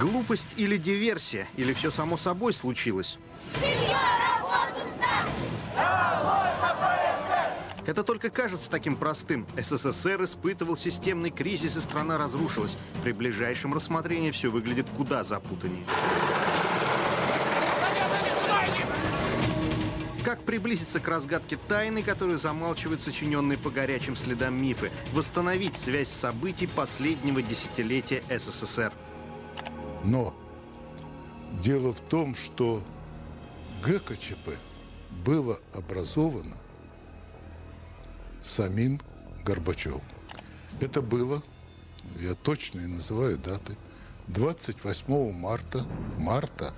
Глупость или диверсия, или все само собой случилось? Это только кажется таким простым. СССР испытывал системный кризис, и страна разрушилась. При ближайшем рассмотрении все выглядит куда запутаннее. Как приблизиться к разгадке тайны, которую замалчивают сочиненные по горячим следам мифы, восстановить связь событий последнего десятилетия СССР. Но дело в том, что ГКЧП было образовано самим Горбачевым. Это было, я точно и называю даты, 28 марта, марта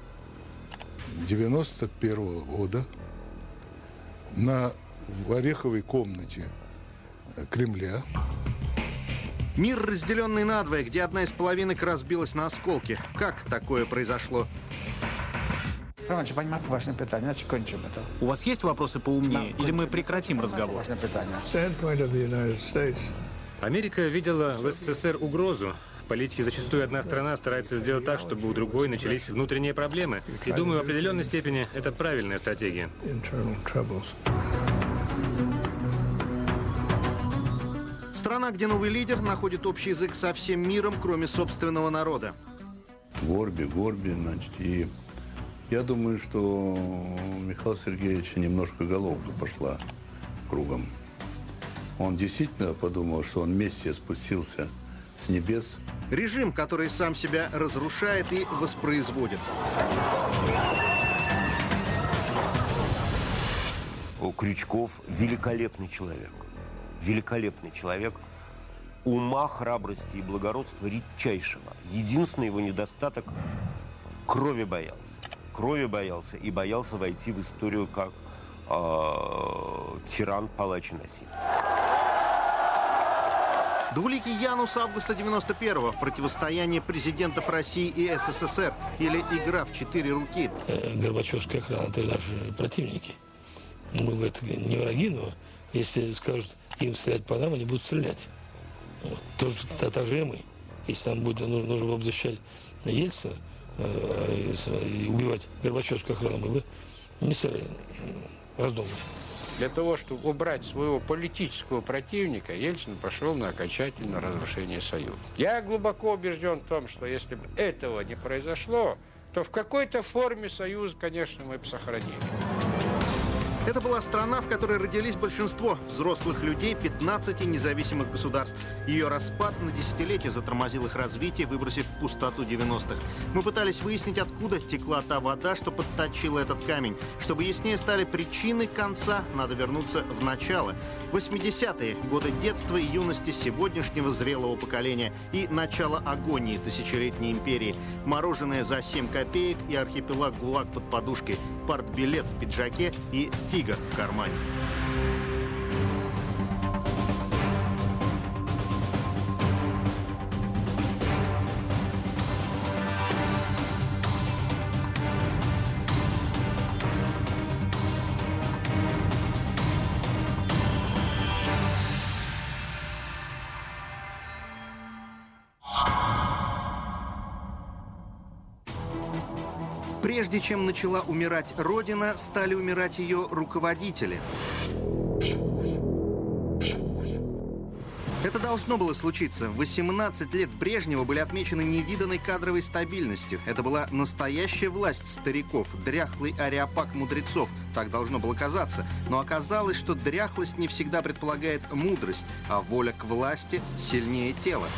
91 года на в Ореховой комнате Кремля. Мир, разделенный надвое, где одна из половинок разбилась на осколки. Как такое произошло? У вас есть вопросы поумнее, или мы прекратим разговор? Америка видела в СССР угрозу. В политике зачастую одна страна старается сделать так, чтобы у другой начались внутренние проблемы. И думаю, в определенной степени это правильная стратегия. Страна, где новый лидер находит общий язык со всем миром, кроме собственного народа. Горби, Горби, значит, и я думаю, что у Михаила Сергеевича немножко головка пошла кругом. Он действительно подумал, что он вместе спустился с небес. Режим, который сам себя разрушает и воспроизводит. О, Крючков великолепный человек. Великолепный человек. Ума, храбрости и благородства редчайшего. Единственный его недостаток – крови боялся. Крови боялся и боялся войти в историю как э, тиран, палач и насильник. Двуликий Янус августа 91-го. Противостояние президентов России и СССР. Или игра в четыре руки. Э, Горбачевская охрана, это наши противники. Мы в это не враги, но если скажут им стрелять по нам, они будут стрелять. Вот. Тоже, та- так же и мы. Если нам будет нужно, нужно было бы защищать Ельцина э, и убивать Горбачевскую охрану, мы бы не стали раздумывать. Для того, чтобы убрать своего политического противника, Ельцин пошел на окончательное разрушение Союза. Я глубоко убежден в том, что если бы этого не произошло, то в какой-то форме Союз, конечно, мы бы сохранили. Это была страна, в которой родились большинство взрослых людей 15 независимых государств. Ее распад на десятилетия затормозил их развитие, выбросив в пустоту 90-х. Мы пытались выяснить, откуда текла та вода, что подточила этот камень. Чтобы яснее стали причины конца, надо вернуться в начало. 80-е – годы детства и юности сегодняшнего зрелого поколения и начало агонии тысячелетней империи. Мороженое за 7 копеек и архипелаг ГУЛАГ под подушкой, партбилет в пиджаке и фига в кармане. Прежде чем начала умирать Родина, стали умирать ее руководители. Это должно было случиться. 18 лет Брежнева были отмечены невиданной кадровой стабильностью. Это была настоящая власть стариков, дряхлый ариапак мудрецов. Так должно было казаться. Но оказалось, что дряхлость не всегда предполагает мудрость, а воля к власти сильнее тела.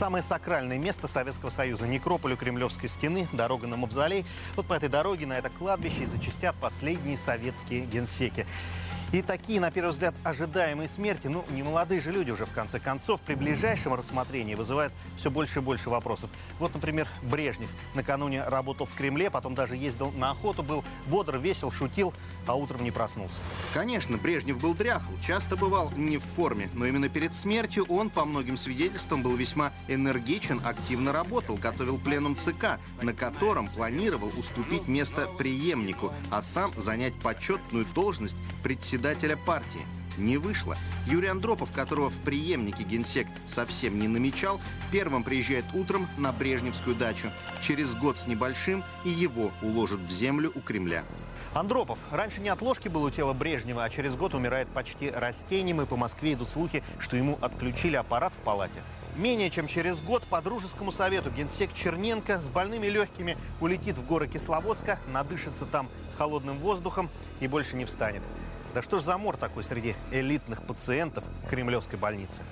Самое сакральное место Советского Союза. Некрополь у Кремлевской стены, дорога на Мавзолей. Вот по этой дороге на это кладбище и зачастят последние советские генсеки. И такие, на первый взгляд, ожидаемые смерти, ну, не молодые же люди уже, в конце концов, при ближайшем рассмотрении вызывают все больше и больше вопросов. Вот, например, Брежнев. Накануне работал в Кремле, потом даже ездил на охоту, был бодр, весел, шутил, а утром не проснулся. Конечно, Брежнев был дряхл, часто бывал не в форме, но именно перед смертью он, по многим свидетельствам, был весьма энергичен, активно работал, готовил пленум ЦК, на котором планировал уступить место преемнику, а сам занять почетную должность председателя партии. не вышло. Юрий Андропов, которого в преемнике генсек совсем не намечал, первым приезжает утром на Брежневскую дачу. Через год с небольшим и его уложат в землю у Кремля. Андропов. Раньше не от ложки было у тела Брежнева, а через год умирает почти растением, и по Москве идут слухи, что ему отключили аппарат в палате. Менее чем через год по дружескому совету генсек Черненко с больными легкими улетит в горы Кисловодска, надышится там холодным воздухом и больше не встанет. Да что ж за мор такой среди элитных пациентов Кремлевской больницы?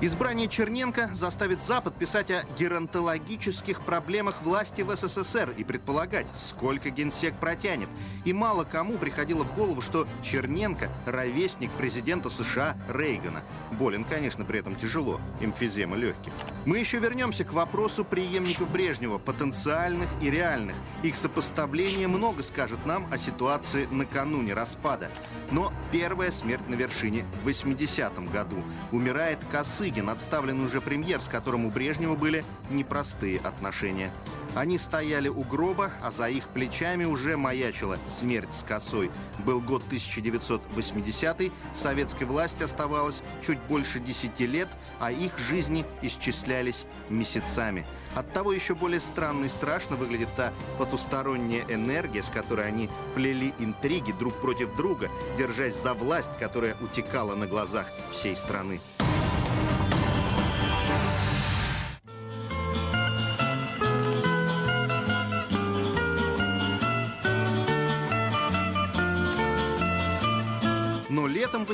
Избрание Черненко заставит Запад писать о геронтологических проблемах власти в СССР и предполагать, сколько генсек протянет. И мало кому приходило в голову, что Черненко – ровесник президента США Рейгана. Болен, конечно, при этом тяжело, эмфизема легких. Мы еще вернемся к вопросу преемников Брежнева, потенциальных и реальных. Их сопоставление много скажет нам о ситуации накануне распада. Но первая смерть на вершине в 80-м году. Умирает Косыгин, отставленный уже премьер, с которым у Брежнева были непростые отношения. Они стояли у гроба, а за их плечами уже маячила смерть с косой. Был год 1980 советской власти оставалось чуть больше 10 лет, а их жизни исчислялись месяцами. Оттого еще более странно и страшно выглядит та потусторонняя энергия, с которой они плели интриги друг против друга, держась за власть, которая утекала на глазах всей страны.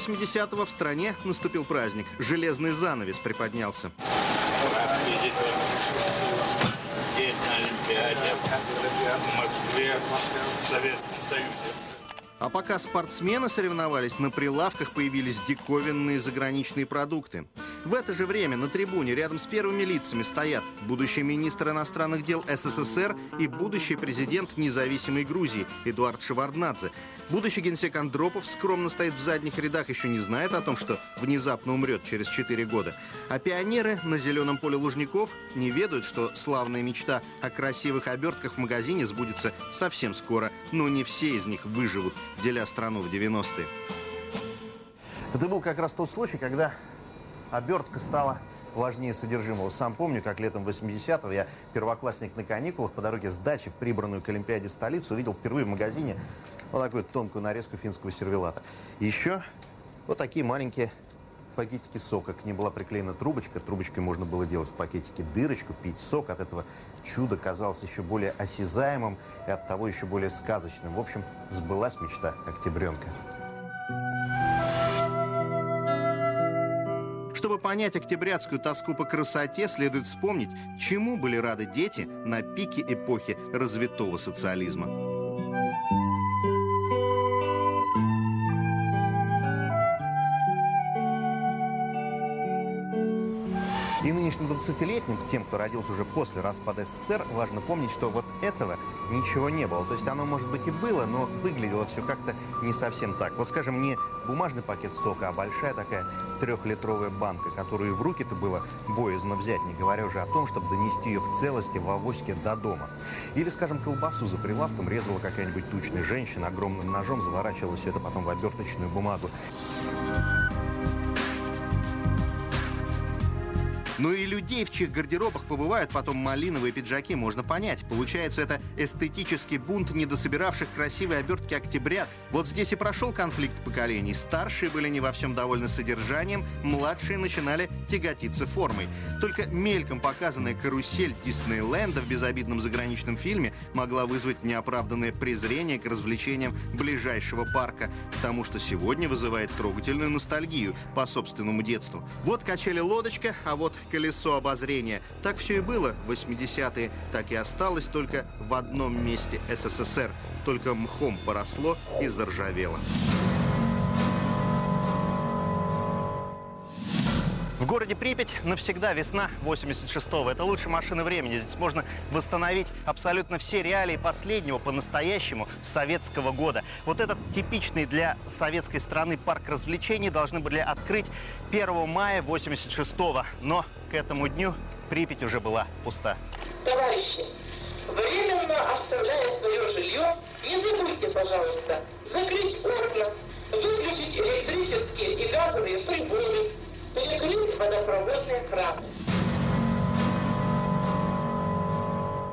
80-го в стране наступил праздник. Железный занавес приподнялся. А пока спортсмены соревновались, на прилавках появились диковинные заграничные продукты. В это же время на трибуне рядом с первыми лицами стоят будущий министр иностранных дел СССР и будущий президент независимой Грузии Эдуард Шеварднадзе. Будущий генсек Андропов скромно стоит в задних рядах, еще не знает о том, что внезапно умрет через 4 года. А пионеры на зеленом поле Лужников не ведают, что славная мечта о красивых обертках в магазине сбудется совсем скоро, но не все из них выживут, деля страну в 90-е. Это был как раз тот случай, когда обертка стала важнее содержимого. Сам помню, как летом 80-го я, первоклассник на каникулах, по дороге с дачи в прибранную к Олимпиаде столицу, увидел впервые в магазине вот такую тонкую нарезку финского сервелата. Еще вот такие маленькие пакетики сока. К ним была приклеена трубочка. Трубочкой можно было делать в пакетике дырочку, пить сок. От этого чудо казалось еще более осязаемым и от того еще более сказочным. В общем, сбылась мечта октябренка. Чтобы понять октябрятскую тоску по красоте, следует вспомнить, чему были рады дети на пике эпохи развитого социализма. И нынешним 20-летним, тем, кто родился уже после распада СССР, важно помнить, что вот этого ничего не было. То есть оно, может быть, и было, но выглядело все как-то не совсем так. Вот, скажем, не бумажный пакет сока, а большая такая трехлитровая банка, которую в руки-то было боязно взять, не говоря уже о том, чтобы донести ее в целости в авоське до дома. Или, скажем, колбасу за прилавком резала какая-нибудь тучная женщина, огромным ножом заворачивала все это потом в оберточную бумагу. Ну и людей, в чьих гардеробах побывают потом малиновые пиджаки, можно понять. Получается, это эстетический бунт недособиравших красивые обертки октябрят. Вот здесь и прошел конфликт поколений. Старшие были не во всем довольны содержанием, младшие начинали тяготиться формой. Только мельком показанная карусель Диснейленда в безобидном заграничном фильме могла вызвать неоправданное презрение к развлечениям ближайшего парка, потому что сегодня вызывает трогательную ностальгию по собственному детству. Вот качели лодочка, а вот колесо обозрения. Так все и было в 80-е, так и осталось только в одном месте СССР. Только мхом поросло и заржавело. В городе Припять навсегда весна 86-го. Это лучшая машина времени. Здесь можно восстановить абсолютно все реалии последнего по-настоящему советского года. Вот этот типичный для советской страны парк развлечений должны были открыть 1 мая 86-го. Но к этому дню Припять уже была пуста. Товарищи, временно оставляя свое жилье, не забудьте, пожалуйста, закрыть окна, выключить электричество Включить приборы, перекрыть водопроводные краны.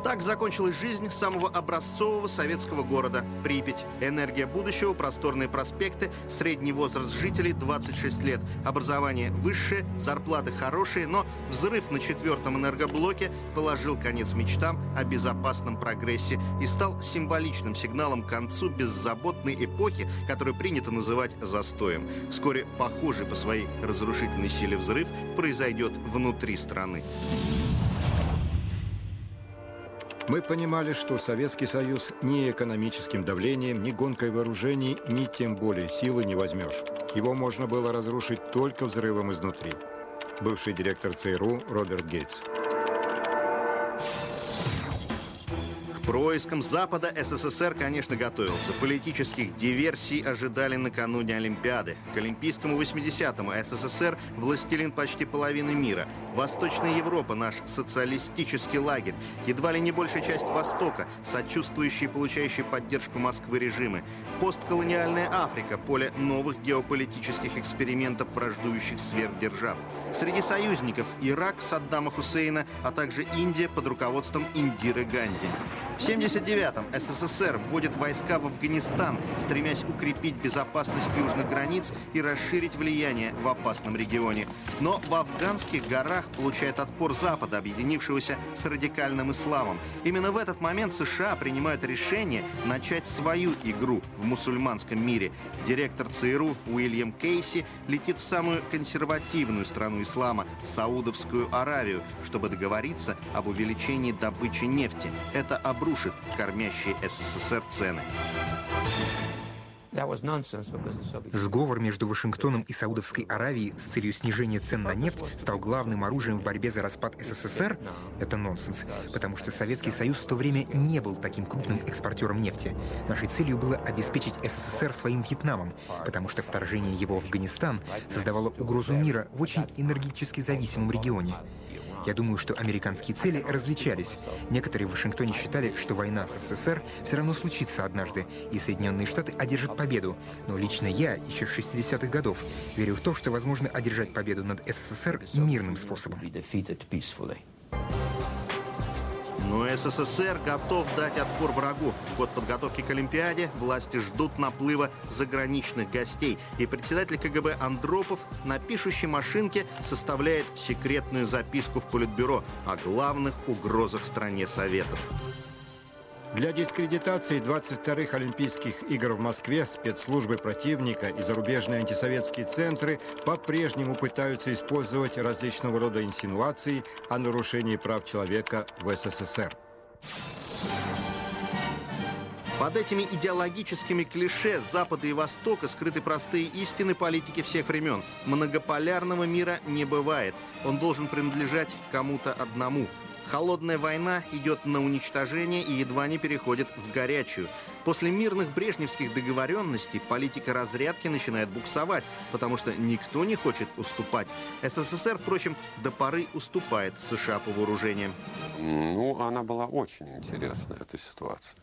Так закончилась жизнь самого образцового советского города – Припять. Энергия будущего, просторные проспекты, средний возраст жителей – 26 лет. Образование высшее, зарплаты хорошие, но взрыв на четвертом энергоблоке положил конец мечтам о безопасном прогрессе и стал символичным сигналом к концу беззаботной эпохи, которую принято называть застоем. Вскоре похожий по своей разрушительной силе взрыв произойдет внутри страны. Мы понимали, что Советский Союз ни экономическим давлением, ни гонкой вооружений, ни тем более силы не возьмешь. Его можно было разрушить только взрывом изнутри. Бывший директор ЦРУ Роберт Гейтс. Проискам Запада СССР, конечно, готовился. Политических диверсий ожидали накануне Олимпиады. К Олимпийскому 80-му СССР – властелин почти половины мира. Восточная Европа – наш социалистический лагерь. Едва ли не большая часть Востока, сочувствующие и получающие поддержку Москвы режимы. Постколониальная Африка – поле новых геополитических экспериментов враждующих сверхдержав. Среди союзников – Ирак Саддама Хусейна, а также Индия под руководством Индиры Ганди. В 79-м СССР вводит войска в Афганистан, стремясь укрепить безопасность южных границ и расширить влияние в опасном регионе. Но в афганских горах получает отпор Запада, объединившегося с радикальным исламом. Именно в этот момент США принимают решение начать свою игру в мусульманском мире. Директор ЦРУ Уильям Кейси летит в самую консервативную страну ислама – Саудовскую Аравию, чтобы договориться об увеличении добычи нефти. Это обрушит обрушит кормящие СССР цены. Сговор между Вашингтоном и Саудовской Аравией с целью снижения цен на нефть стал главным оружием в борьбе за распад СССР? Это нонсенс, потому что Советский Союз в то время не был таким крупным экспортером нефти. Нашей целью было обеспечить СССР своим Вьетнамом, потому что вторжение его в Афганистан создавало угрозу мира в очень энергетически зависимом регионе. Я думаю, что американские цели различались. Некоторые в Вашингтоне считали, что война с СССР все равно случится однажды, и Соединенные Штаты одержат победу. Но лично я, еще с 60-х годов, верю в то, что возможно одержать победу над СССР мирным способом. Но СССР готов дать отпор врагу. В год подготовки к Олимпиаде власти ждут наплыва заграничных гостей. И председатель КГБ Андропов на пишущей машинке составляет секретную записку в Политбюро о главных угрозах стране Советов. Для дискредитации 22-х Олимпийских игр в Москве спецслужбы противника и зарубежные антисоветские центры по-прежнему пытаются использовать различного рода инсинуации о нарушении прав человека в СССР. Под этими идеологическими клише Запада и Востока скрыты простые истины политики всех времен. Многополярного мира не бывает. Он должен принадлежать кому-то одному – Холодная война идет на уничтожение и едва не переходит в горячую. После мирных брежневских договоренностей политика разрядки начинает буксовать, потому что никто не хочет уступать. СССР, впрочем, до поры уступает США по вооружениям. Ну, она была очень интересная, эта ситуация.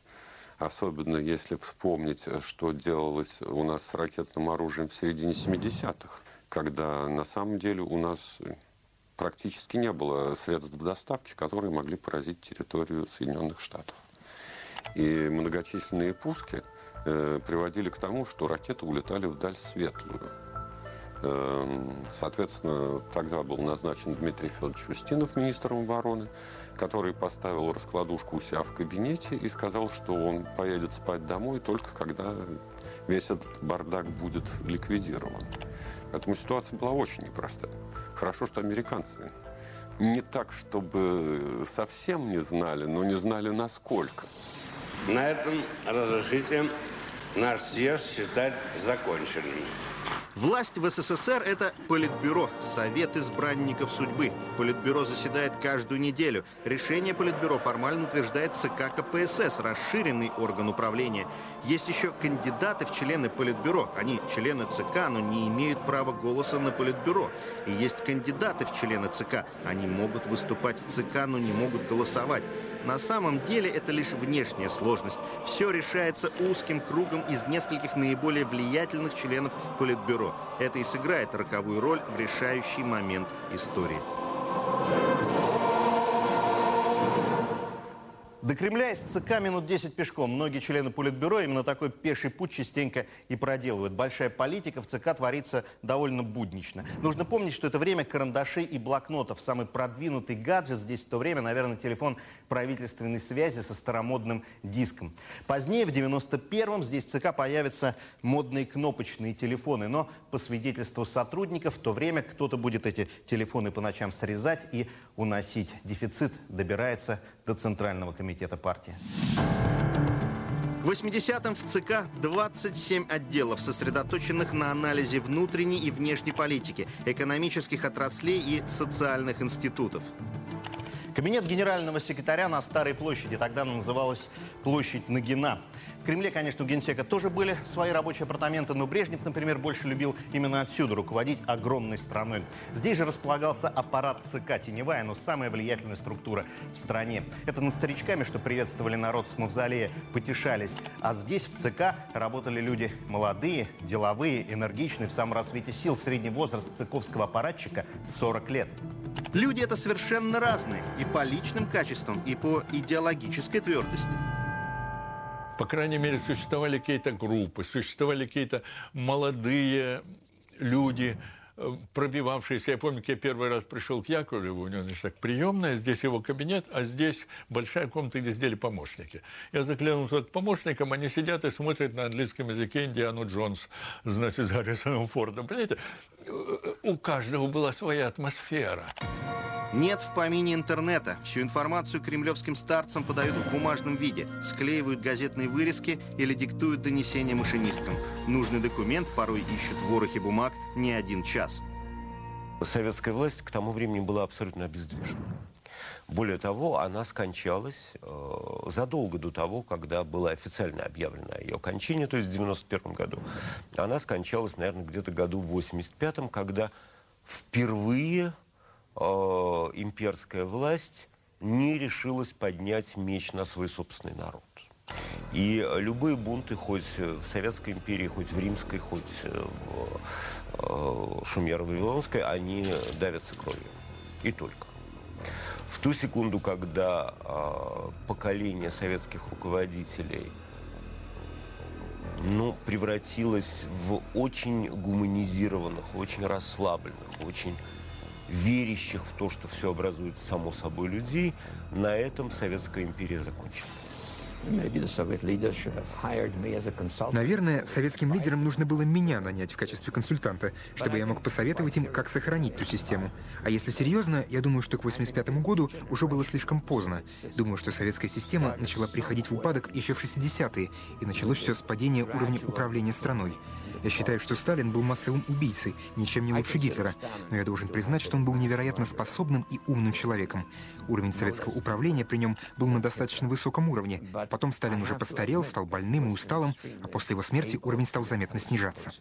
Особенно если вспомнить, что делалось у нас с ракетным оружием в середине 70-х, когда на самом деле у нас практически не было средств доставки, которые могли поразить территорию Соединенных Штатов. И многочисленные пуски э, приводили к тому, что ракеты улетали вдаль светлую. Э, соответственно, тогда был назначен Дмитрий Федорович Устинов министром обороны, который поставил раскладушку у себя в кабинете и сказал, что он поедет спать домой только когда весь этот бардак будет ликвидирован. Поэтому ситуация была очень непростая. Хорошо, что американцы не так, чтобы совсем не знали, но не знали насколько. На этом разрешите наш съезд считать законченным. Власть в СССР – это Политбюро, Совет избранников судьбы. Политбюро заседает каждую неделю. Решение Политбюро формально утверждает ЦК КПСС, расширенный орган управления. Есть еще кандидаты в члены Политбюро. Они члены ЦК, но не имеют права голоса на Политбюро. И есть кандидаты в члены ЦК. Они могут выступать в ЦК, но не могут голосовать. На самом деле это лишь внешняя сложность. Все решается узким кругом из нескольких наиболее влиятельных членов Политбюро. Это и сыграет роковую роль в решающий момент истории. До Кремля из ЦК минут 10 пешком. Многие члены Политбюро именно такой пеший путь частенько и проделывают. Большая политика в ЦК творится довольно буднично. Нужно помнить, что это время карандашей и блокнотов. Самый продвинутый гаджет здесь в то время, наверное, телефон правительственной связи со старомодным диском. Позднее, в 91-м, здесь в ЦК появятся модные кнопочные телефоны. Но по свидетельству сотрудников, в то время кто-то будет эти телефоны по ночам срезать и уносить. Дефицит добирается до Центрального комитета партии. К 80-м в ЦК 27 отделов, сосредоточенных на анализе внутренней и внешней политики, экономических отраслей и социальных институтов. Кабинет генерального секретаря на Старой площади. Тогда она называлась площадь Нагина. В Кремле, конечно, у генсека тоже были свои рабочие апартаменты, но Брежнев, например, больше любил именно отсюда руководить огромной страной. Здесь же располагался аппарат ЦК, теневая, но самая влиятельная структура в стране. Это над старичками, что приветствовали народ с мавзолея, потешались. А здесь, в ЦК, работали люди молодые, деловые, энергичные, в самом рассвете сил. Средний возраст цыковского аппаратчика – 40 лет. Люди это совершенно разные. И по личным качествам, и по идеологической твердости. По крайней мере, существовали какие-то группы, существовали какие-то молодые люди, э, пробивавшиеся. Я помню, как я первый раз пришел к Яковлеву, у него, значит, так, приемная, здесь его кабинет, а здесь большая комната, где сидели помощники. Я заглянул туда к помощникам, они сидят и смотрят на английском языке Индиану Джонс, значит, с Гаррисоном Фордом. Понимаете, у каждого была своя атмосфера. Нет в помине интернета. Всю информацию кремлевским старцам подают в бумажном виде, склеивают газетные вырезки или диктуют донесения машинисткам. Нужный документ порой ищут в ворохе бумаг не один час. Советская власть к тому времени была абсолютно обездвижена. Более того, она скончалась э, задолго до того, когда было официально объявлено о ее кончине, то есть в 91 году. Она скончалась, наверное, где-то году в 85-м, когда впервые э, имперская власть не решилась поднять меч на свой собственный народ. И любые бунты, хоть в Советской империи, хоть в Римской, хоть в э, Шумеро-Вавилонской, они давятся кровью. И только. Ту секунду, когда э, поколение советских руководителей ну, превратилось в очень гуманизированных, очень расслабленных, очень верящих в то, что все образуется само собой людей, на этом Советская империя закончилась. Наверное, советским лидерам нужно было меня нанять в качестве консультанта, чтобы я мог посоветовать им, как сохранить ту систему. А если серьезно, я думаю, что к 85 году уже было слишком поздно. Думаю, что советская система начала приходить в упадок еще в 60-е, и началось все с падения уровня управления страной. Я считаю, что Сталин был массовым убийцей, ничем не лучше Гитлера, но я должен признать, что он был невероятно способным и умным человеком. Уровень советского управления при нем был на достаточно высоком уровне. Потом Сталин уже постарел, стал больным и усталым, а после его смерти уровень стал заметно снижаться.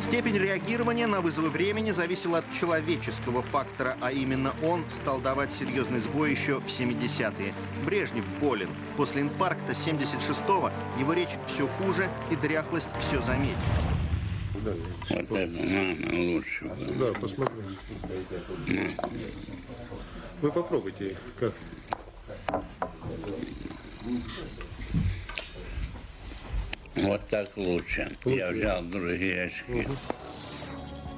Степень реагирования на вызовы времени зависела от человеческого фактора, а именно он стал давать серьезный сбой еще в 70-е. Брежнев болен. После инфаркта 76-го его речь все хуже и дряхлость все заметнее. Вот это, мама, лучше. Да, посмотри. Вы попробуйте, как. Вот так лучше. Я взял другие очки.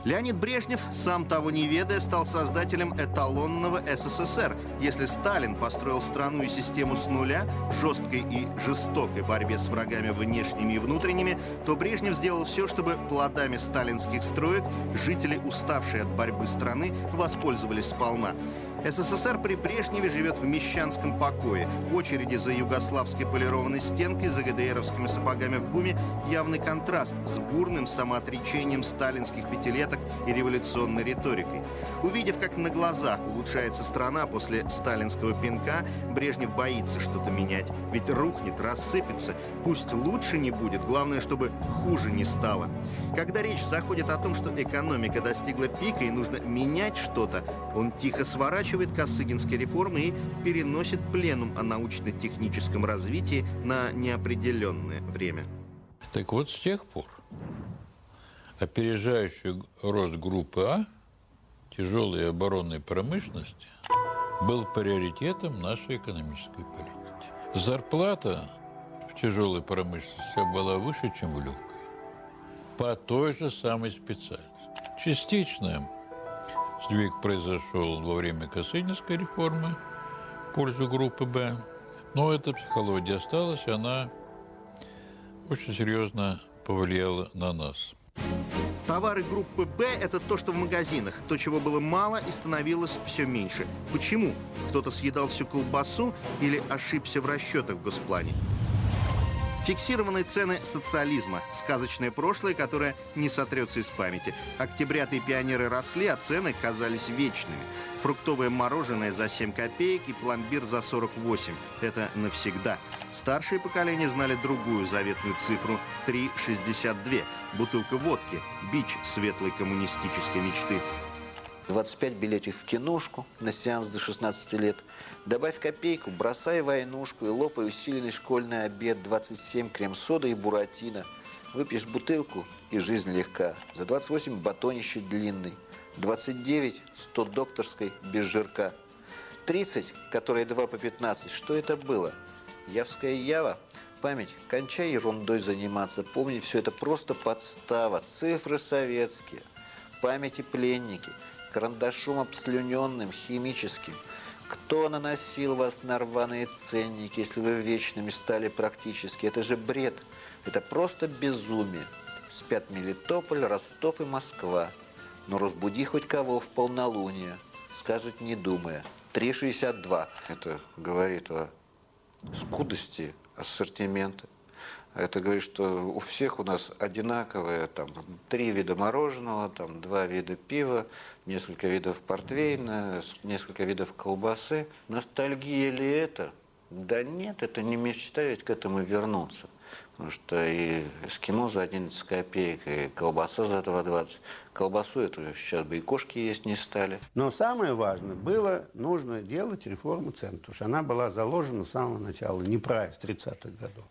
Леонид Брежнев, сам того не ведая, стал создателем эталонного СССР. Если Сталин построил страну и систему с нуля в жесткой и жестокой борьбе с врагами внешними и внутренними, то Брежнев сделал все, чтобы плодами сталинских строек жители, уставшие от борьбы страны, воспользовались сполна. СССР при Брежневе живет в мещанском покое. Очереди за югославской полированной стенкой, за ГДРовскими сапогами в гуме явный контраст с бурным самоотречением сталинских пятилеток взяток и революционной риторикой. Увидев, как на глазах улучшается страна после сталинского пинка, Брежнев боится что-то менять. Ведь рухнет, рассыпется. Пусть лучше не будет, главное, чтобы хуже не стало. Когда речь заходит о том, что экономика достигла пика и нужно менять что-то, он тихо сворачивает Косыгинские реформы и переносит пленум о научно-техническом развитии на неопределенное время. Так вот, с тех пор опережающий рост группы А тяжелой оборонной промышленности был приоритетом нашей экономической политики. Зарплата в тяжелой промышленности была выше, чем в легкой. По той же самой специальности. Частично сдвиг произошел во время Косынинской реформы в пользу группы «Б». Но эта психология осталась, она очень серьезно повлияла на нас. Товары группы «Б» — это то, что в магазинах. То, чего было мало и становилось все меньше. Почему? Кто-то съедал всю колбасу или ошибся в расчетах в госплане? Фиксированные цены социализма. Сказочное прошлое, которое не сотрется из памяти. Октябрята и пионеры росли, а цены казались вечными. Фруктовое мороженое за 7 копеек и пломбир за 48. Это навсегда. Старшие поколения знали другую заветную цифру – 3,62. Бутылка водки – бич светлой коммунистической мечты. 25 билетов в киношку на сеанс до 16 лет. Добавь копейку, бросай войнушку и лопай усиленный школьный обед, 27 крем-сода и буратино. Выпьешь бутылку, и жизнь легка. За 28 батонище длинный. 29 100 докторской без жирка. 30, которые 2 по 15. Что это было? Явская Ява? Память. Кончай ерундой заниматься. Помни, все это просто подстава. Цифры советские. Памяти пленники – карандашом обслюненным, химическим. Кто наносил вас на рваные ценники, если вы вечными стали практически? Это же бред. Это просто безумие. Спят Мелитополь, Ростов и Москва. Но разбуди хоть кого в полнолуние. Скажет, не думая. 3,62. Это говорит о скудости ассортимента. Это говорит, что у всех у нас одинаковые там три вида мороженого, там два вида пива, несколько видов портвейна, несколько видов колбасы. Ностальгия ли это? Да нет, это не мечта ведь к этому вернуться. Потому что и эскимо за 11 копеек, и колбаса за 2,20. Колбасу эту сейчас бы и кошки есть не стали. Но самое важное было, нужно делать реформу цен, потому что она была заложена с самого начала, неправильно, с 30-х годов.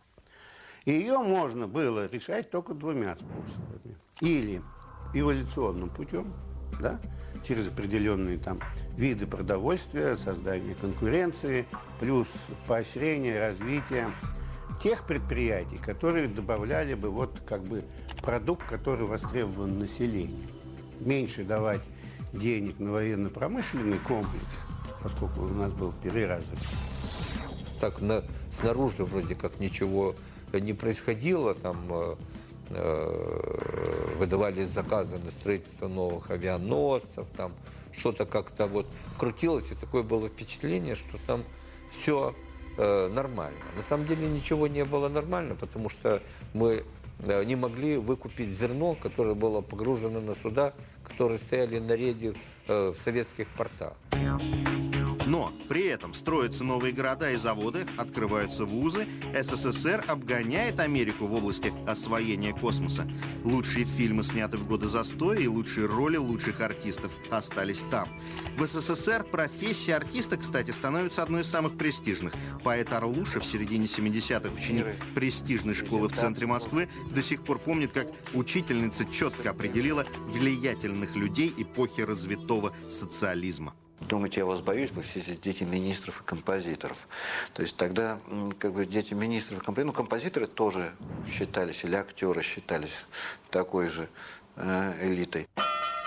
И ее можно было решать только двумя способами. Или эволюционным путем, да, через определенные там виды продовольствия, создание конкуренции, плюс поощрение, развитие тех предприятий, которые добавляли бы вот как бы продукт, который востребован населением. Меньше давать денег на военно-промышленный комплекс, поскольку у нас был переразвит. Так на, снаружи вроде как ничего не происходило, там э, э, выдавались заказы на строительство новых авианосцев, там что-то как-то вот крутилось, и такое было впечатление, что там все э, нормально. На самом деле ничего не было нормально, потому что мы э, не могли выкупить зерно, которое было погружено на суда, которые стояли на рейде э, в советских портах. Но при этом строятся новые города и заводы, открываются вузы, СССР обгоняет Америку в области освоения космоса. Лучшие фильмы сняты в годы застоя и лучшие роли лучших артистов остались там. В СССР профессия артиста, кстати, становится одной из самых престижных. Поэт Орлуша в середине 70-х, ученик престижной школы в центре Москвы, до сих пор помнит, как учительница четко определила влиятельных людей эпохи развитого социализма. Думаете, я вас боюсь, вы все здесь дети министров и композиторов. То есть тогда как бы дети министров и композиторов, ну, композиторы тоже считались, или актеры считались такой же э, элитой.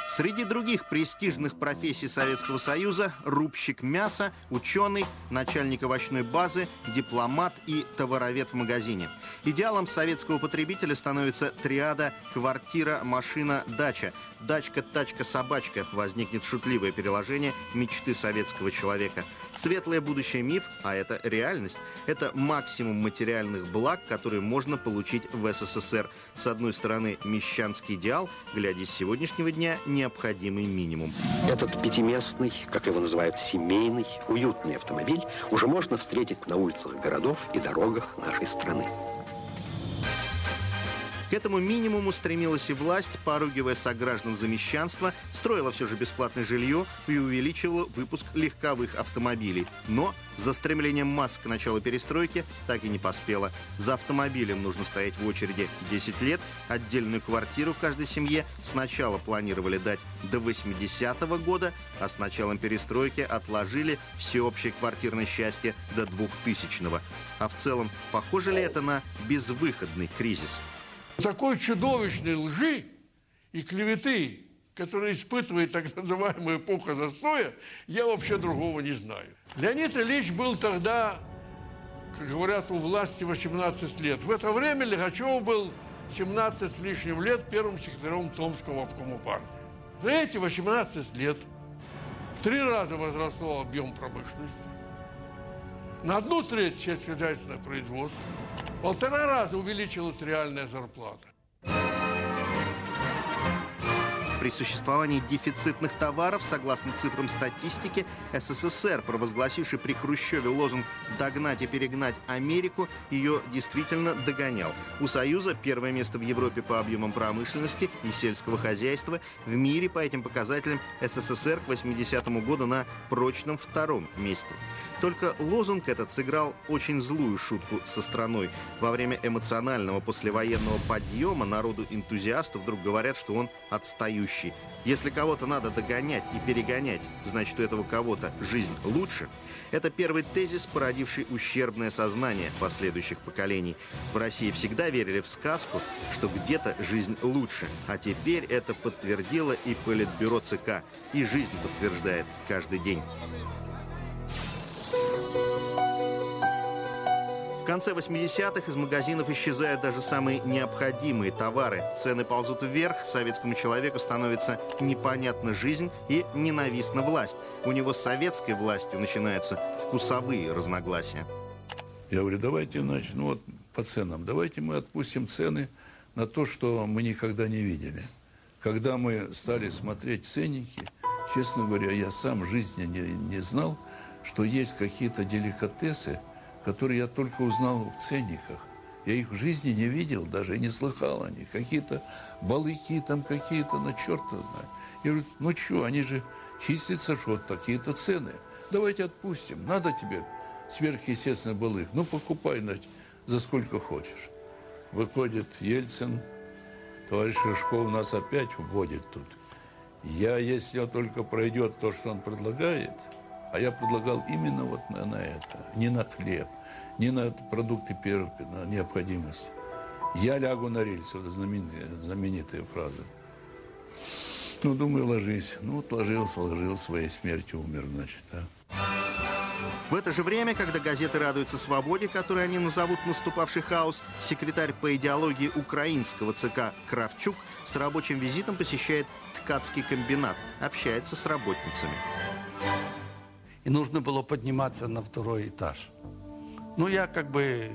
Среди других престижных профессий Советского Союза – рубщик мяса, ученый, начальник овощной базы, дипломат и товаровед в магазине. Идеалом советского потребителя становится триада «квартира, машина, дача». «Дачка, тачка, собачка» – возникнет шутливое переложение мечты советского человека. Светлое будущее миф, а это реальность. Это максимум материальных благ, которые можно получить в СССР. С одной стороны, мещанский идеал, глядя с сегодняшнего дня, необходимый минимум. Этот пятиместный, как его называют, семейный, уютный автомобиль уже можно встретить на улицах городов и дорогах нашей страны. К этому минимуму стремилась и власть, поругивая сограждан за мещанство, строила все же бесплатное жилье и увеличивала выпуск легковых автомобилей. Но за стремлением масс к началу перестройки так и не поспела. За автомобилем нужно стоять в очереди 10 лет. Отдельную квартиру каждой семье сначала планировали дать до 80-го года, а с началом перестройки отложили всеобщее квартирное счастье до 2000-го. А в целом, похоже ли это на безвыходный кризис? Такой чудовищной лжи и клеветы, которые испытывает так называемая эпоха застоя, я вообще другого не знаю. Леонид Ильич был тогда, как говорят, у власти 18 лет. В это время Лихачев был 17 с лишним лет первым секретарем Томского обкома партии. За эти 18 лет в три раза возрастал объем промышленности, на одну треть сельскохозяйственное производство, полтора раза увеличилась реальная зарплата. При существовании дефицитных товаров, согласно цифрам статистики, СССР, провозгласивший при Хрущеве лозунг «догнать и перегнать Америку», ее действительно догонял. У Союза первое место в Европе по объемам промышленности и сельского хозяйства. В мире по этим показателям СССР к 80 году на прочном втором месте. Только лозунг этот сыграл очень злую шутку со страной. Во время эмоционального послевоенного подъема народу-энтузиасту вдруг говорят, что он отстающий. Если кого-то надо догонять и перегонять, значит, у этого кого-то жизнь лучше. Это первый тезис, породивший ущербное сознание последующих поколений. В России всегда верили в сказку, что где-то жизнь лучше. А теперь это подтвердило и Политбюро ЦК. И жизнь подтверждает каждый день. Конце 80-х из магазинов исчезают даже самые необходимые товары. Цены ползут вверх, советскому человеку становится непонятна жизнь и ненавистна власть. У него с советской властью начинаются вкусовые разногласия. Я говорю, давайте, значит, ну вот по ценам, давайте мы отпустим цены на то, что мы никогда не видели. Когда мы стали смотреть ценники, честно говоря, я сам в жизни не, не знал, что есть какие-то деликатесы, которые я только узнал в ценниках. Я их в жизни не видел, даже не слыхал о них. Какие-то балыки там какие-то, на черта знает. Я говорю, ну что, они же числятся, что вот такие-то цены. Давайте отпустим. Надо тебе сверхъестественный балык. Ну, покупай, значит, за сколько хочешь. Выходит Ельцин, товарищ Рыжков нас опять вводит тут. Я, если он только пройдет то, что он предлагает – а я предлагал именно вот на, на это, не на хлеб, не на продукты первой необходимости. Я лягу на рельсы, вот знаменитая, знаменитая фраза. Ну, думаю, ложись. Ну, вот ложился, ложился, своей смертью умер, значит, а. В это же время, когда газеты радуются свободе, которую они назовут наступавший хаос, секретарь по идеологии украинского ЦК Кравчук с рабочим визитом посещает ткацкий комбинат, общается с работницами и нужно было подниматься на второй этаж. Ну, я как бы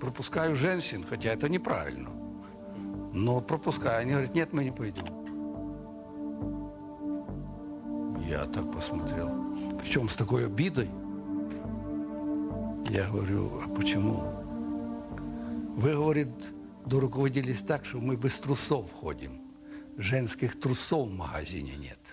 пропускаю женщин, хотя это неправильно. Но пропускаю. Они говорят, нет, мы не пойдем. Я так посмотрел. Причем с такой обидой. Я говорю, а почему? Вы, говорит, доруководились так, что мы без трусов ходим. Женских трусов в магазине нет.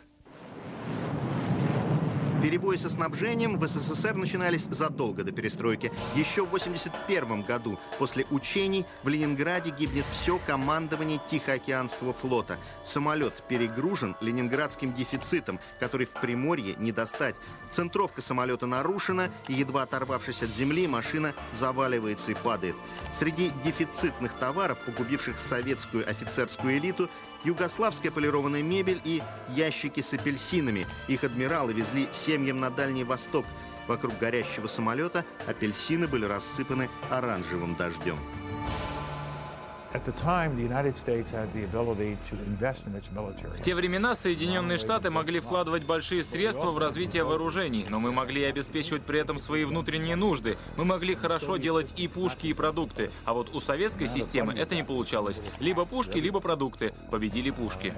Перебои со снабжением в СССР начинались задолго до перестройки. Еще в 1981 году после учений в Ленинграде гибнет все командование Тихоокеанского флота. Самолет перегружен ленинградским дефицитом, который в Приморье не достать. Центровка самолета нарушена, и едва оторвавшись от земли, машина заваливается и падает. Среди дефицитных товаров, погубивших советскую офицерскую элиту, югославская полированная мебель и ящики с апельсинами. Их адмиралы везли семьям на Дальний Восток. Вокруг горящего самолета апельсины были рассыпаны оранжевым дождем. В те времена Соединенные Штаты могли вкладывать большие средства в развитие вооружений, но мы могли обеспечивать при этом свои внутренние нужды. Мы могли хорошо делать и пушки, и продукты. А вот у советской системы это не получалось. Либо пушки, либо продукты. Победили пушки.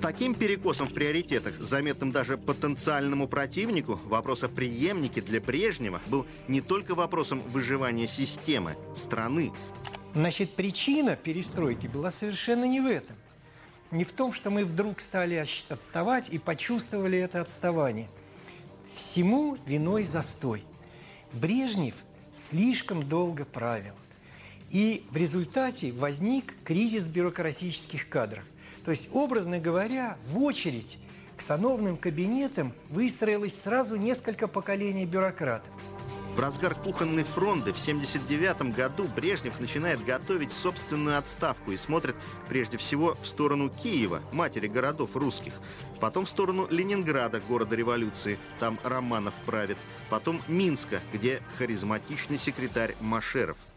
С таким перекосом в приоритетах, заметным даже потенциальному противнику, вопрос о преемнике для Брежнева был не только вопросом выживания системы, страны. Значит, причина перестройки была совершенно не в этом. Не в том, что мы вдруг стали отставать и почувствовали это отставание. Всему виной застой. Брежнев слишком долго правил. И в результате возник кризис бюрократических кадров – то есть, образно говоря, в очередь к сановным кабинетам выстроилось сразу несколько поколений бюрократов. В разгар кухонной фронды в 1979 году Брежнев начинает готовить собственную отставку и смотрит прежде всего в сторону Киева, матери городов русских. Потом в сторону Ленинграда, города революции, там Романов правит. Потом Минска, где харизматичный секретарь Машеров –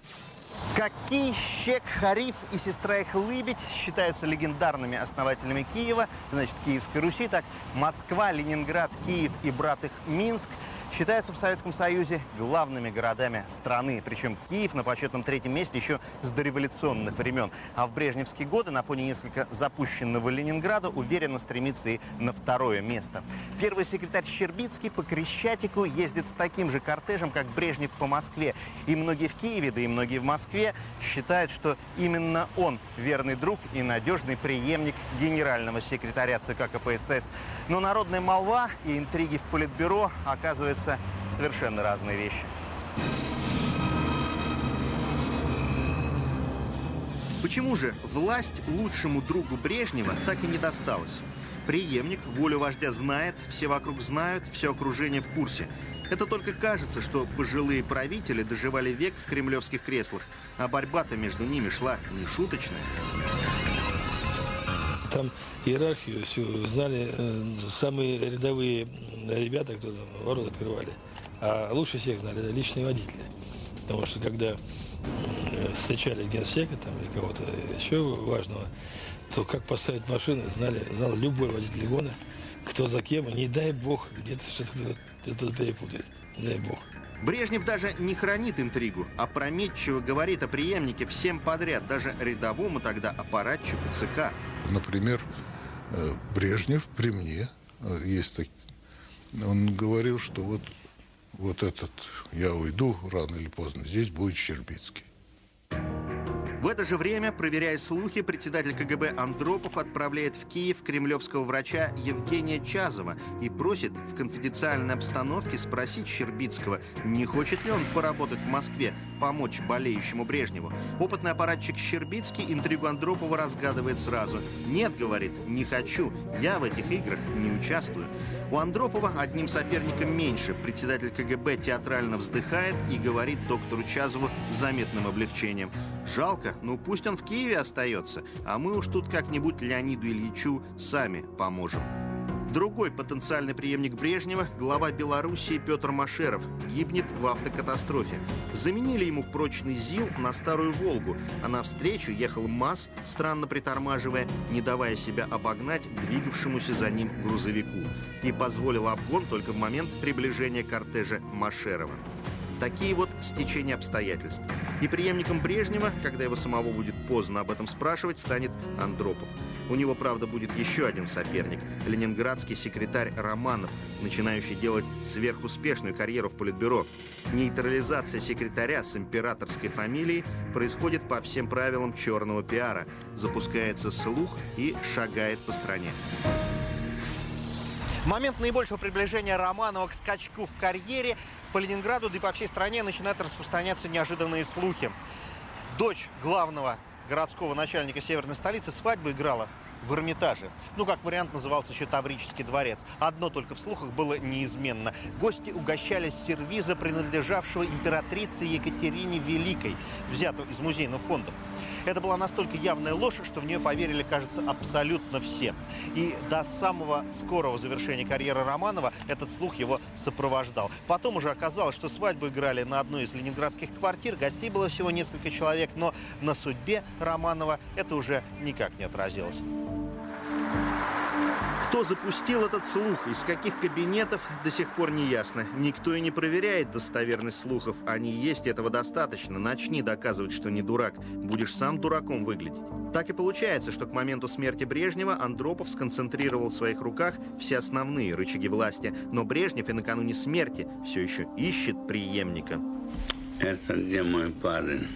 Какие Щек, Хариф и сестра их Лыбедь считаются легендарными основателями Киева, значит, Киевской Руси, так Москва, Ленинград, Киев и брат их Минск – считаются в Советском Союзе главными городами страны. Причем Киев на почетном третьем месте еще с дореволюционных времен. А в брежневские годы на фоне несколько запущенного Ленинграда уверенно стремится и на второе место. Первый секретарь Щербицкий по Крещатику ездит с таким же кортежем, как Брежнев по Москве. И многие в Киеве, да и многие в Москве считают, что именно он верный друг и надежный преемник генерального секретаря ЦК КПСС. Но народная молва и интриги в Политбюро оказываются совершенно разные вещи. Почему же власть лучшему другу Брежнева так и не досталась? Преемник волю вождя знает, все вокруг знают, все окружение в курсе. Это только кажется, что пожилые правители доживали век в кремлевских креслах, а борьба-то между ними шла не шуточная. Там иерархию всю знали э, самые рядовые ребята, кто там ворот открывали. А лучше всех знали личные водители. Потому что когда э, встречали генсека там, или кого-то еще важного, то как поставить машину, знали, знал любой водитель гона, кто за кем, и не дай бог, где-то что-то перепутает. Не дай бог. Брежнев даже не хранит интригу, а прометчиво говорит о преемнике всем подряд, даже рядовому тогда аппаратчику ЦК. Например, э, Брежнев при мне э, есть так, он говорил, что вот вот этот я уйду рано или поздно, здесь будет Щербицкий. В это же время, проверяя слухи, председатель КГБ Андропов отправляет в Киев кремлевского врача Евгения Чазова и просит в конфиденциальной обстановке спросить Щербицкого, не хочет ли он поработать в Москве, помочь болеющему Брежневу. Опытный аппаратчик Щербицкий интригу Андропова разгадывает сразу. «Нет, — говорит, — не хочу, я в этих играх не участвую». У Андропова одним соперником меньше. Председатель КГБ театрально вздыхает и говорит доктору Чазову с заметным облегчением. Жалко, ну пусть он в Киеве остается, а мы уж тут как-нибудь Леониду Ильичу сами поможем. Другой потенциальный преемник Брежнева, глава Белоруссии Петр Машеров, гибнет в автокатастрофе. Заменили ему прочный ЗИЛ на старую «Волгу», а навстречу ехал МАЗ, странно притормаживая, не давая себя обогнать двигавшемуся за ним грузовику. И позволил обгон только в момент приближения кортежа Машерова. Такие вот стечения обстоятельств. И преемником Брежнева, когда его самого будет поздно об этом спрашивать, станет Андропов. У него, правда, будет еще один соперник – ленинградский секретарь Романов, начинающий делать сверхуспешную карьеру в Политбюро. Нейтрализация секретаря с императорской фамилией происходит по всем правилам черного пиара. Запускается слух и шагает по стране. В момент наибольшего приближения Романова к скачку в карьере по Ленинграду, да и по всей стране начинают распространяться неожиданные слухи. Дочь главного городского начальника северной столицы свадьбу играла в Эрмитаже. Ну, как вариант, назывался еще Таврический дворец. Одно только в слухах было неизменно. Гости угощались сервиза, принадлежавшего императрице Екатерине Великой, взятого из музейных фондов. Это была настолько явная ложь, что в нее поверили, кажется, абсолютно все. И до самого скорого завершения карьеры Романова этот слух его сопровождал. Потом уже оказалось, что свадьбу играли на одной из ленинградских квартир, гостей было всего несколько человек, но на судьбе Романова это уже никак не отразилось. Кто запустил этот слух, из каких кабинетов, до сих пор не ясно. Никто и не проверяет достоверность слухов. Они есть, этого достаточно. Начни доказывать, что не дурак. Будешь сам дураком выглядеть. Так и получается, что к моменту смерти Брежнева Андропов сконцентрировал в своих руках все основные рычаги власти. Но Брежнев и накануне смерти все еще ищет преемника. Это где мой парень?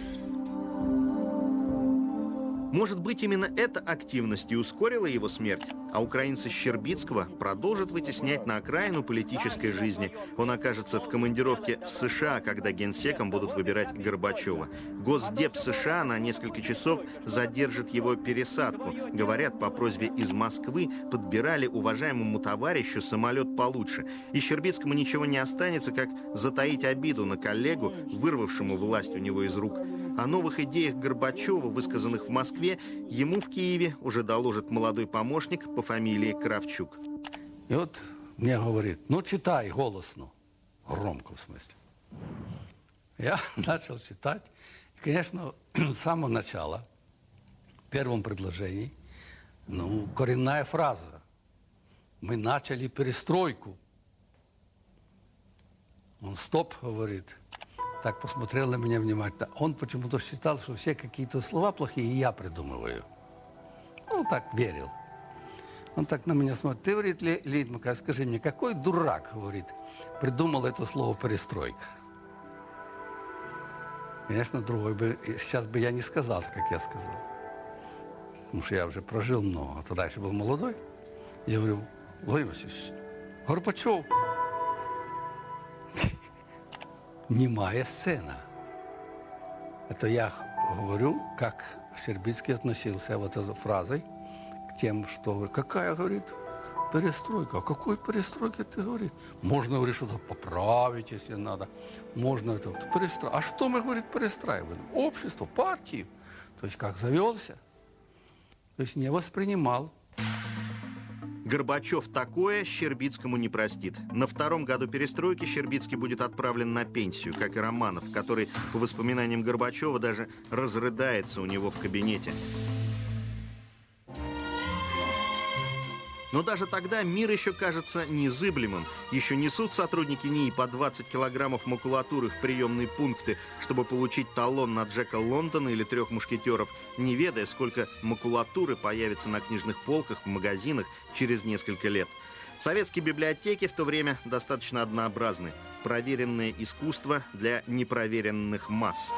Может быть, именно эта активность и ускорила его смерть? А украинца Щербицкого продолжат вытеснять на окраину политической жизни. Он окажется в командировке в США, когда генсеком будут выбирать Горбачева. Госдеп США на несколько часов задержит его пересадку. Говорят, по просьбе из Москвы подбирали уважаемому товарищу самолет получше. И Щербицкому ничего не останется, как затаить обиду на коллегу, вырвавшему власть у него из рук. О новых идеях Горбачева, высказанных в Москве, ему в Киеве уже доложит молодой помощник по фамилии Кравчук. И вот мне говорит, ну читай голосно, громко в смысле. Я начал читать. И, конечно, с самого начала, в первом предложении, ну, коренная фраза. Мы начали перестройку. Он стоп, говорит так посмотрел на меня внимательно. Он почему-то считал, что все какие-то слова плохие я придумываю. Ну, так верил. Он так на меня смотрит. Ты, говорит, Лидмака, скажи мне, какой дурак, говорит, придумал это слово «перестройка»? Конечно, другой бы, сейчас бы я не сказал, как я сказал. Потому что я уже прожил много. А тогда еще был молодой. Я говорю, Владимир Васильевич, Горбачев, немая сцена. Это я говорю, как Щербицкий относился вот этой фразой к тем, что какая, говорит, перестройка. О какой перестройке ты говоришь? Можно, говорит, что-то поправить, если надо. Можно это перестроить. А что мы, говорит, перестраиваем? Общество, партию. То есть как завелся. То есть не воспринимал Горбачев такое Щербицкому не простит. На втором году перестройки Щербицкий будет отправлен на пенсию, как и Романов, который, по воспоминаниям Горбачева, даже разрыдается у него в кабинете. Но даже тогда мир еще кажется незыблемым. Еще несут сотрудники НИИ по 20 килограммов макулатуры в приемные пункты, чтобы получить талон на Джека Лондона или трех мушкетеров, не ведая, сколько макулатуры появится на книжных полках в магазинах через несколько лет. Советские библиотеки в то время достаточно однообразны. Проверенное искусство для непроверенных масс.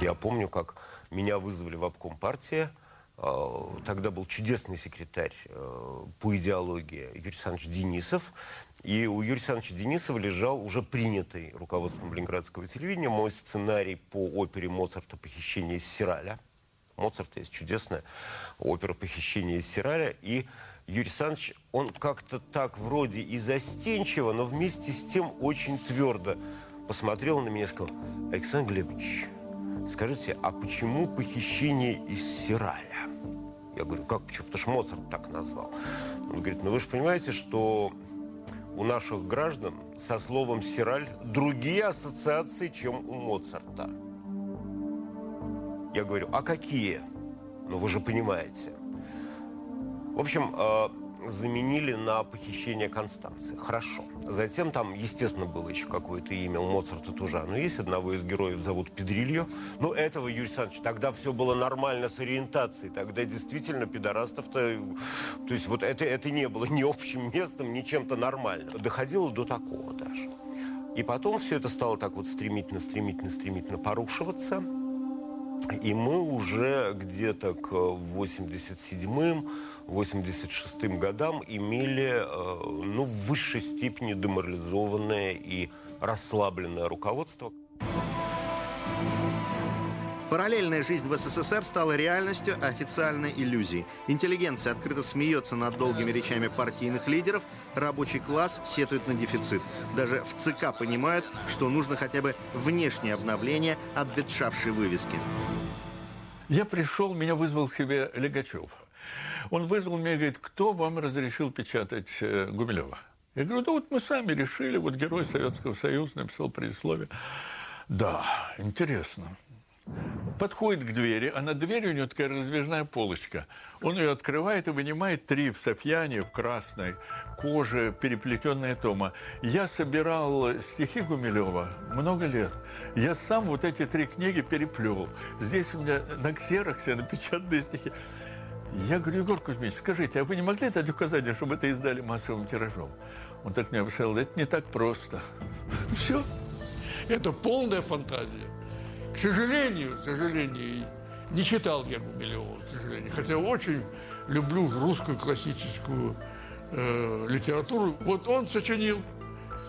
Я помню, как меня вызвали в обком партии. Э, тогда был чудесный секретарь э, по идеологии Юрий Александрович Денисов. И у Юрия Александровича Денисова лежал уже принятый руководством Ленинградского телевидения мой сценарий по опере Моцарта «Похищение из Сираля». Моцарта есть чудесная опера «Похищение из Сираля». И Юрий Александрович, он как-то так вроде и застенчиво, но вместе с тем очень твердо посмотрел на меня и сказал, Александр Глебович, Скажите, а почему похищение из Сираля? Я говорю, как почему? Потому что Моцарт так назвал. Он говорит, ну вы же понимаете, что у наших граждан со словом «сираль» другие ассоциации, чем у Моцарта. Я говорю, а какие? Ну вы же понимаете. В общем, э, заменили на похищение Констанции. Хорошо. Затем там, естественно, было еще какое-то имя у Моцарта тоже. Но есть одного из героев зовут Педрильо. Но этого, Юрий Александрович, тогда все было нормально с ориентацией. Тогда действительно пидорастов-то... То есть вот это, это не было ни общим местом, ни чем-то нормальным. Доходило до такого даже. И потом все это стало так вот стремительно, стремительно, стремительно порушиваться. И мы уже где-то к 87-м 86 годам имели э, ну, в высшей степени деморализованное и расслабленное руководство. Параллельная жизнь в СССР стала реальностью, официальной иллюзией. Интеллигенция открыто смеется над долгими речами партийных лидеров, рабочий класс сетует на дефицит. Даже в ЦК понимают, что нужно хотя бы внешнее обновление обветшавшей вывески. Я пришел, меня вызвал к себе Легачев. Он вызвал меня и говорит, кто вам разрешил печатать э, Гумилева? Я говорю, да вот мы сами решили, вот герой Советского Союза написал предисловие. Да, интересно. Подходит к двери, а на двери у него такая раздвижная полочка. Он ее открывает и вынимает три в софьяне, в красной коже, переплетенная тома. Я собирал стихи Гумилева много лет. Я сам вот эти три книги переплел. Здесь у меня на ксероксе напечатанные стихи. Я говорю, Егор Кузьмич, скажите, а вы не могли дать указание, чтобы это издали массовым тиражом? Он так меня обошел, это не так просто. Все. Это полная фантазия. Сожалению, к сожалению, не читал я Гумилева, к сожалению. Хотя очень люблю русскую классическую э, литературу. Вот он сочинил,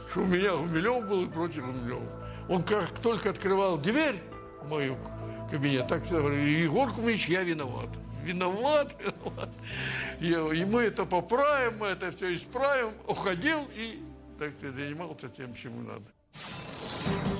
что у меня Гумилев был и против Гумилева. Он как только открывал дверь в мою кабинет, так говорил, Егор Кузьмич, я виноват виноват, виноват. И, мы это поправим, мы это все исправим. Уходил и так ты занимался тем, чему надо.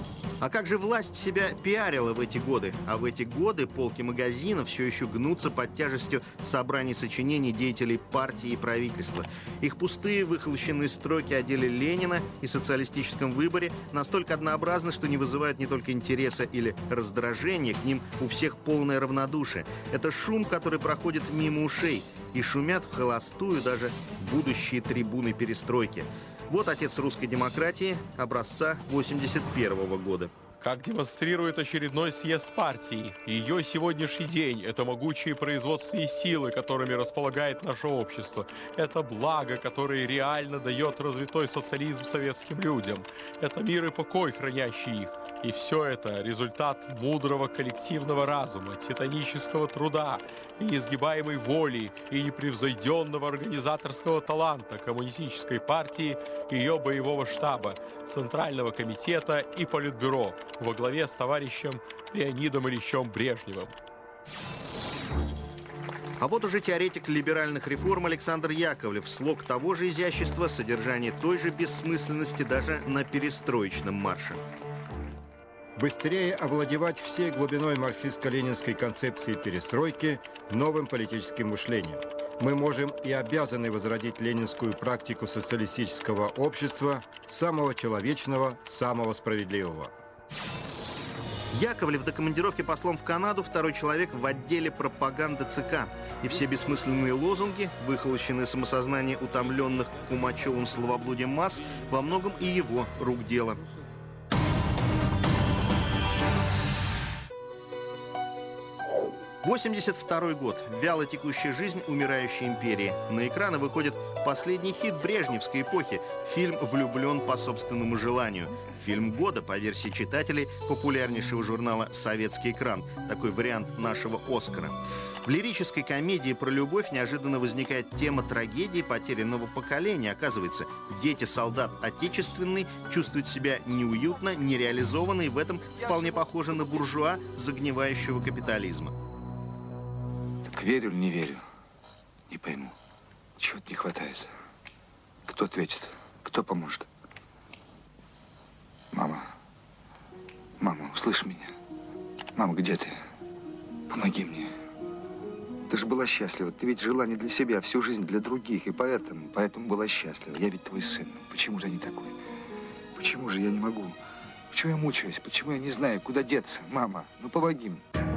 А как же власть себя пиарила в эти годы? А в эти годы полки магазинов все еще гнутся под тяжестью собраний сочинений деятелей партии и правительства. Их пустые выхолощенные строки о деле Ленина и социалистическом выборе настолько однообразны, что не вызывают не только интереса или раздражения, к ним у всех полное равнодушие. Это шум, который проходит мимо ушей, и шумят в холостую даже будущие трибуны перестройки. Вот отец русской демократии образца 81 -го года. Как демонстрирует очередной съезд партии, ее сегодняшний день – это могучие производственные силы, которыми располагает наше общество. Это благо, которое реально дает развитой социализм советским людям. Это мир и покой, хранящий их. И все это – результат мудрого коллективного разума, титанического труда, и неизгибаемой воли и непревзойденного организаторского таланта коммунистической партии, ее боевого штаба, Центрального комитета и Политбюро во главе с товарищем Леонидом Ильичем Брежневым. А вот уже теоретик либеральных реформ Александр Яковлев. Слог того же изящества, содержание той же бессмысленности даже на перестроечном марше. Быстрее овладевать всей глубиной марксистско-ленинской концепции перестройки новым политическим мышлением. Мы можем и обязаны возродить ленинскую практику социалистического общества, самого человечного, самого справедливого. Яковлев до командировки послом в Канаду второй человек в отделе пропаганды ЦК. И все бессмысленные лозунги, выхолощенное самосознание утомленных Кумачевым словоблудием масс, во многом и его рук дело. 82 год. Вяло текущая жизнь умирающей империи. На экраны выходит последний хит брежневской эпохи. Фильм «Влюблен по собственному желанию». Фильм года, по версии читателей популярнейшего журнала «Советский экран». Такой вариант нашего «Оскара». В лирической комедии про любовь неожиданно возникает тема трагедии потерянного поколения. Оказывается, дети солдат отечественный чувствуют себя неуютно, нереализованно и в этом вполне похожи на буржуа загнивающего капитализма. Верю или не верю? Не пойму. Чего-то не хватает. Кто ответит? Кто поможет? Мама. Мама, услышь меня. Мама, где ты? Помоги мне. Ты же была счастлива. Ты ведь жила не для себя, а всю жизнь для других. И поэтому, поэтому была счастлива. Я ведь твой сын. Почему же я не такой? Почему же я не могу? Почему я мучаюсь? Почему я не знаю, куда деться? Мама, ну помоги мне.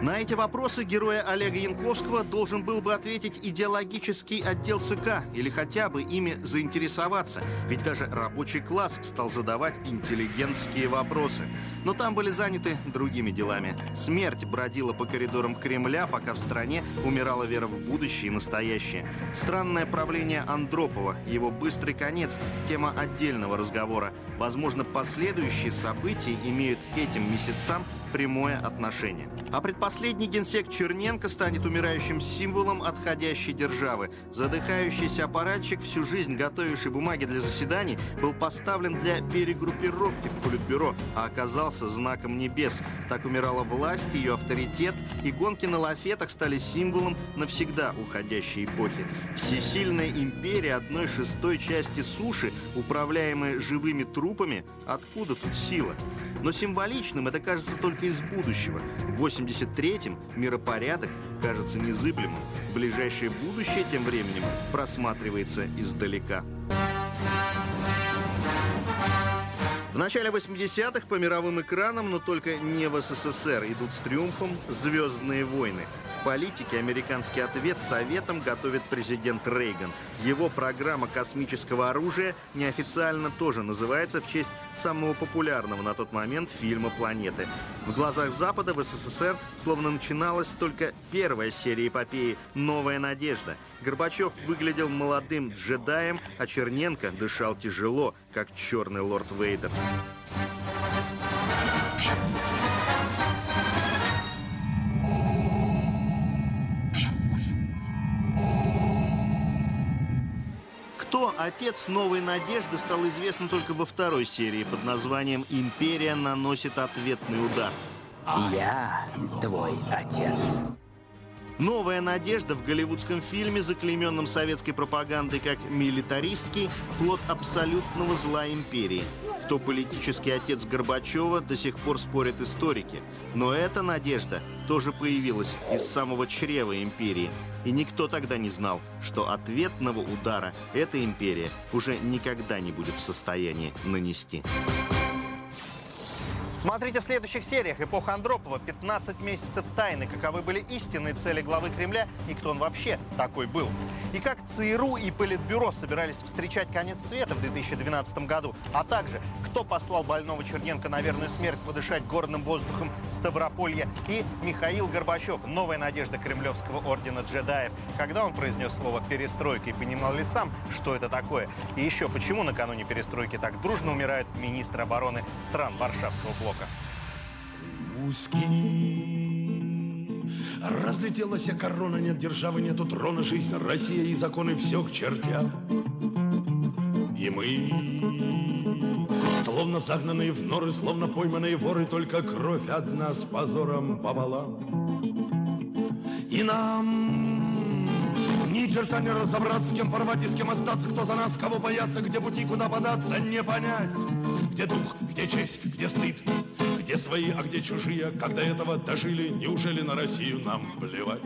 На эти вопросы героя Олега Янковского должен был бы ответить идеологический отдел ЦК или хотя бы ими заинтересоваться, ведь даже рабочий класс стал задавать интеллигентские вопросы. Но там были заняты другими делами. Смерть бродила по коридорам Кремля, пока в стране умирала вера в будущее и настоящее. Странное правление Андропова, его быстрый конец – тема отдельного разговора. Возможно, последующие события имеют к этим месяцам прямое отношение. А предпосылки Последний генсек Черненко станет умирающим символом отходящей державы. Задыхающийся аппаратчик, всю жизнь готовивший бумаги для заседаний, был поставлен для перегруппировки в Политбюро, а оказался знаком небес. Так умирала власть, ее авторитет, и гонки на лафетах стали символом навсегда уходящей эпохи. Всесильная империя одной шестой части суши, управляемая живыми трупами, откуда тут сила? Но символичным это кажется только из будущего. 80 Третьим миропорядок кажется незыблемым. Ближайшее будущее тем временем просматривается издалека. Thank в начале 80-х по мировым экранам, но только не в СССР, идут с триумфом «Звездные войны». В политике американский ответ Советам готовит президент Рейган. Его программа космического оружия неофициально тоже называется в честь самого популярного на тот момент фильма «Планеты». В глазах Запада в СССР словно начиналась только первая серия эпопеи «Новая надежда». Горбачев выглядел молодым джедаем, а Черненко дышал тяжело, как черный лорд Вейдер. Кто отец новой надежды стало известно только во второй серии под названием «Империя наносит ответный удар». Я твой отец. Новая надежда в голливудском фильме, заклейменном советской пропагандой как милитаристский, плод абсолютного зла империи. Кто политический отец Горбачева, до сих пор спорят историки. Но эта надежда тоже появилась из самого чрева империи. И никто тогда не знал, что ответного удара эта империя уже никогда не будет в состоянии нанести. Смотрите в следующих сериях. Эпоха Андропова. 15 месяцев тайны. Каковы были истинные цели главы Кремля и кто он вообще такой был. И как ЦРУ и Политбюро собирались встречать конец света в 2012 году. А также, кто послал больного Черненко на верную смерть подышать горным воздухом Ставрополья. И Михаил Горбачев. Новая надежда Кремлевского ордена джедаев. Когда он произнес слово «перестройка» и понимал ли сам, что это такое. И еще, почему накануне перестройки так дружно умирают министры обороны стран Варшавского блока. Узкий. Разлетелась корона, нет державы, нету трона, жизнь, Россия и законы, все к чертям. И мы, словно загнанные в норы, словно пойманные воры, только кровь одна с позором пополам. И нам ни черта не разобраться, с кем порвать и с кем остаться, кто за нас, кого бояться, где пути, куда податься, не понять. Где дух, где честь, где стыд, где свои, а где чужие, когда этого дожили, неужели на Россию нам плевать?